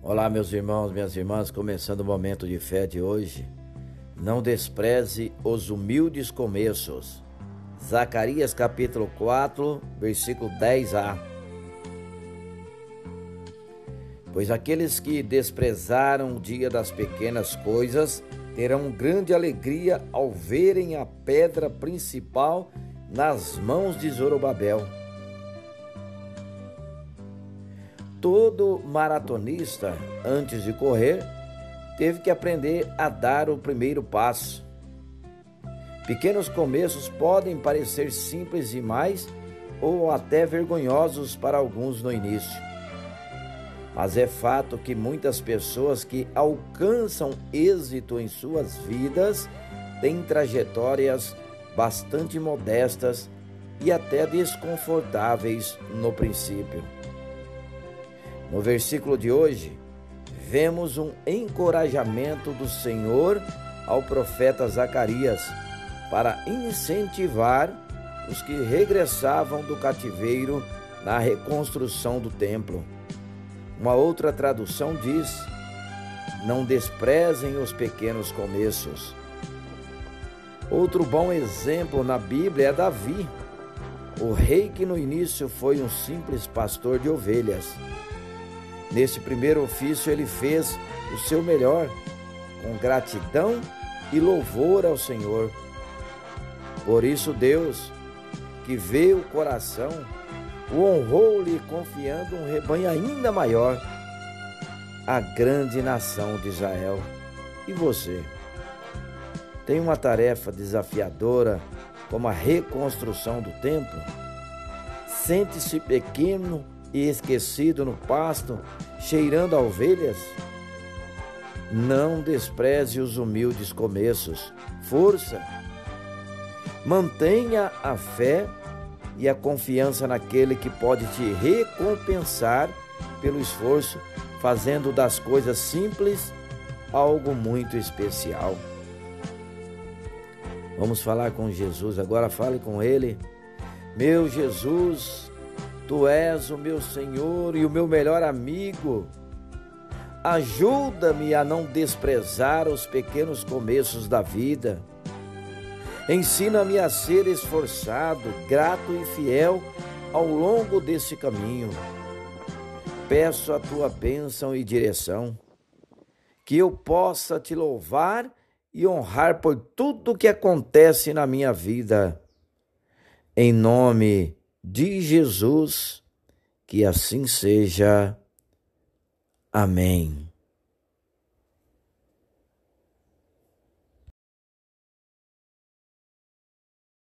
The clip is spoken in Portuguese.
Olá, meus irmãos, minhas irmãs, começando o momento de fé de hoje. Não despreze os humildes começos. Zacarias capítulo 4, versículo 10a. Pois aqueles que desprezaram o dia das pequenas coisas terão grande alegria ao verem a pedra principal nas mãos de Zorobabel Todo maratonista, antes de correr, teve que aprender a dar o primeiro passo. Pequenos começos podem parecer simples demais ou até vergonhosos para alguns no início. Mas é fato que muitas pessoas que alcançam êxito em suas vidas têm trajetórias bastante modestas e até desconfortáveis no princípio. No versículo de hoje, vemos um encorajamento do Senhor ao profeta Zacarias para incentivar os que regressavam do cativeiro na reconstrução do templo. Uma outra tradução diz: Não desprezem os pequenos começos. Outro bom exemplo na Bíblia é Davi, o rei que no início foi um simples pastor de ovelhas Nesse primeiro ofício, ele fez o seu melhor, com gratidão e louvor ao Senhor. Por isso, Deus, que vê o coração, o honrou-lhe, confiando um rebanho ainda maior, a grande nação de Israel. E você? Tem uma tarefa desafiadora como a reconstrução do templo? Sente-se pequeno e esquecido no pasto, cheirando a ovelhas? Não despreze os humildes começos. Força! Mantenha a fé e a confiança naquele que pode te recompensar pelo esforço, fazendo das coisas simples algo muito especial. Vamos falar com Jesus agora, fale com Ele. Meu Jesus, Tu és o meu Senhor e o meu melhor amigo. Ajuda-me a não desprezar os pequenos começos da vida. Ensina-me a ser esforçado, grato e fiel ao longo desse caminho. Peço a tua bênção e direção, que eu possa te louvar e honrar por tudo que acontece na minha vida. Em nome de Jesus, que assim seja. Amém.